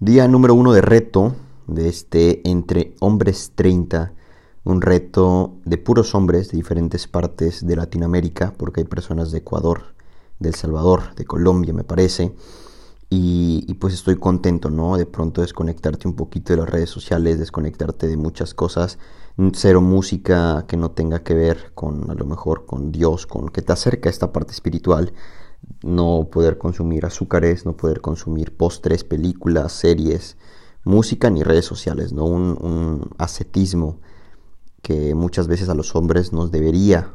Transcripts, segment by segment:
Día número uno de reto de este Entre Hombres 30, un reto de puros hombres de diferentes partes de Latinoamérica, porque hay personas de Ecuador, de El Salvador, de Colombia, me parece. Y, pues estoy contento, ¿no? De pronto desconectarte un poquito de las redes sociales, desconectarte de muchas cosas, cero música que no tenga que ver con a lo mejor con Dios, con que te acerca a esta parte espiritual no poder consumir azúcares, no poder consumir postres, películas, series, música ni redes sociales, ¿no? Un, ascetismo que muchas veces a los hombres nos debería,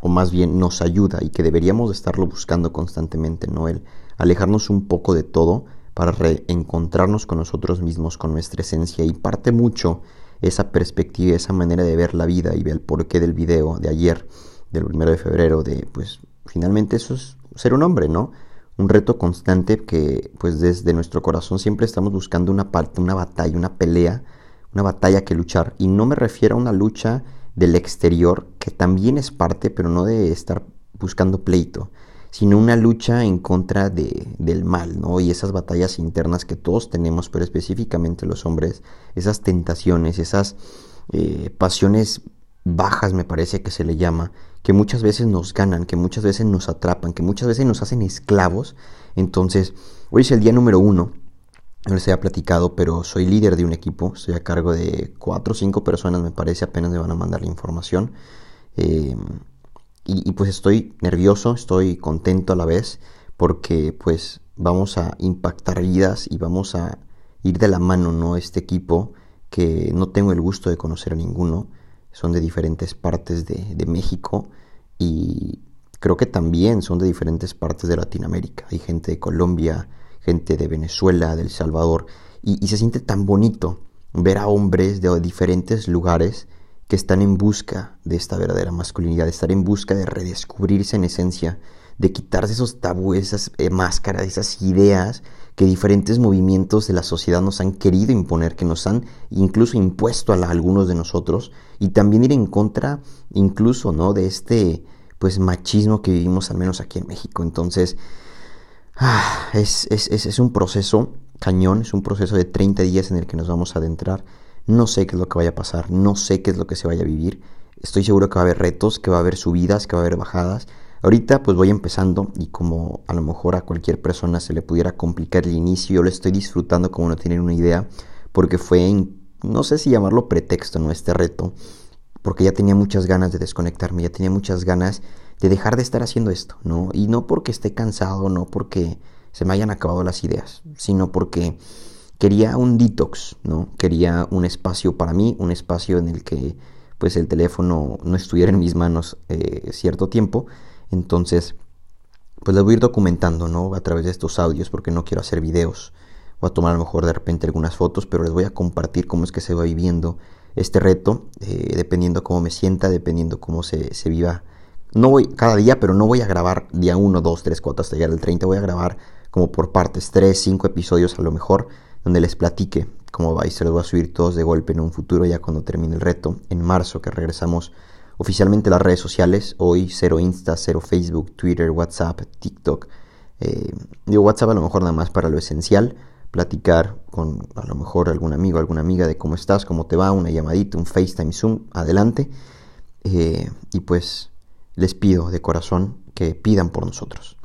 o más bien nos ayuda y que deberíamos estarlo buscando constantemente, ¿no? El alejarnos un poco de todo para reencontrarnos con nosotros mismos, con nuestra esencia y parte mucho esa perspectiva, esa manera de ver la vida y el porqué del video de ayer, del primero de febrero, de pues finalmente eso es ser un hombre, ¿no? Un reto constante que pues desde nuestro corazón siempre estamos buscando una, una batalla, una pelea, una batalla que luchar. Y no me refiero a una lucha del exterior, que también es parte, pero no de estar buscando pleito, sino una lucha en contra de, del mal, ¿no? Y esas batallas internas que todos tenemos, pero específicamente los hombres, esas tentaciones, esas eh, pasiones bajas, me parece que se le llama, que muchas veces nos ganan, que muchas veces nos atrapan, que muchas veces nos hacen esclavos. Entonces, hoy es el día número uno. No les había platicado, pero soy líder de un equipo. Estoy a cargo de cuatro o cinco personas, me parece. Apenas me van a mandar la información. Eh, y, y, pues estoy nervioso, estoy contento a la vez, porque pues vamos a impactar vidas y vamos a ir de la mano, ¿no? Este equipo que no tengo el gusto de conocer a ninguno son de diferentes partes de, México y creo que también son de diferentes partes de Latinoamérica. Hay gente de Colombia, gente de Venezuela, de El Salvador, y, se siente tan bonito ver a hombres de diferentes lugares que están en busca de esta verdadera masculinidad, de estar en busca de redescubrirse en esencia, de quitarse esos tabúes, esas eh, máscaras, esas ideas que diferentes movimientos de la sociedad nos han querido imponer, que nos han incluso impuesto a, algunos de nosotros, y también ir en contra incluso ¿no? de este pues machismo que vivimos al menos aquí en México. Entonces, ah, es, es, es un proceso cañón, es un proceso de 30 días en el que nos vamos a adentrar. No sé qué es lo que vaya a pasar, no sé qué es lo que se vaya a vivir. Estoy seguro que va a haber retos, que va a haber subidas, que va a haber bajadas, Ahorita pues voy empezando y como a lo mejor a cualquier persona se le pudiera complicar el inicio, yo lo estoy disfrutando como no tienen una idea, porque fue, no sé si llamarlo pretexto, ¿no? Este reto, porque ya tenía muchas ganas de desconectarme, ya tenía muchas ganas de dejar de estar haciendo esto, ¿no? Y no porque esté cansado, no porque se me hayan acabado las ideas, sino porque quería un detox, ¿no? Quería un espacio para mí, un espacio en el que pues el teléfono no estuviera en mis manos eh, cierto tiempo entonces, pues les voy a ir documentando, ¿no? A través de estos audios, porque no quiero hacer videos. Voy a tomar a lo mejor de repente algunas fotos, pero les voy a compartir cómo es que se va viviendo este reto, eh, dependiendo cómo me sienta, dependiendo cómo se, se, viva. No voy cada día, pero no voy a grabar día 1, 2, 3, 4 hasta llegar al 30. Voy a grabar como por partes, 3, 5 episodios a lo mejor, donde les platique cómo va y se los voy a subir todos de golpe en un futuro, ya cuando termine el reto, en marzo, que regresamos oficialmente las redes sociales. Hoy cero Insta, cero Facebook, Twitter, WhatsApp, TikTok. Eh, digo WhatsApp a lo mejor nada más para lo esencial. Platicar con a lo mejor algún amigo, alguna amiga de cómo estás, cómo te va, una llamadita, un FaceTime, Zoom, adelante. Eh, y pues les pido de corazón que pidan por nosotros.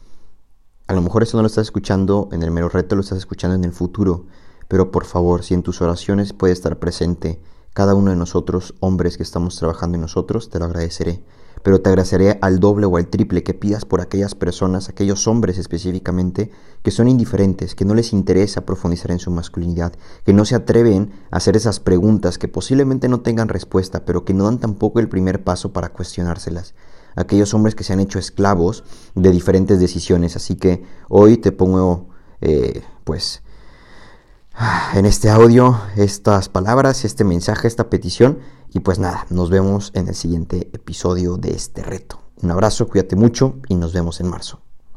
A lo mejor esto no lo estás escuchando en el mero reto, lo estás escuchando en el futuro. Pero por favor, si en tus oraciones puede estar presente cada uno de nosotros, hombres que estamos trabajando en nosotros, te lo agradeceré. Pero te agradeceré al doble o al triple que pidas por aquellas personas, aquellos hombres específicamente, que son indiferentes, que no les interesa profundizar en su masculinidad, que no se atreven a hacer esas preguntas que posiblemente no tengan respuesta, pero que no dan tampoco el primer paso para cuestionárselas aquellos hombres que se han hecho esclavos de diferentes decisiones. Así que hoy te pongo, eh, pues, en este audio estas palabras, este mensaje, esta petición. Y pues nada, nos vemos en el siguiente episodio de este reto. Un abrazo, cuídate mucho y nos vemos en marzo.